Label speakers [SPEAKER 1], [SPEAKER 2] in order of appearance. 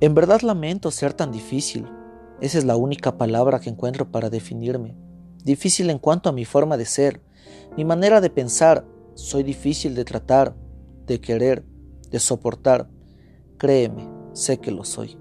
[SPEAKER 1] En verdad lamento ser tan difícil. Esa es la única palabra que encuentro para definirme. Difícil en cuanto a mi forma de ser, mi manera de pensar. Soy difícil de tratar, de querer, de soportar. Créeme, sé que lo soy.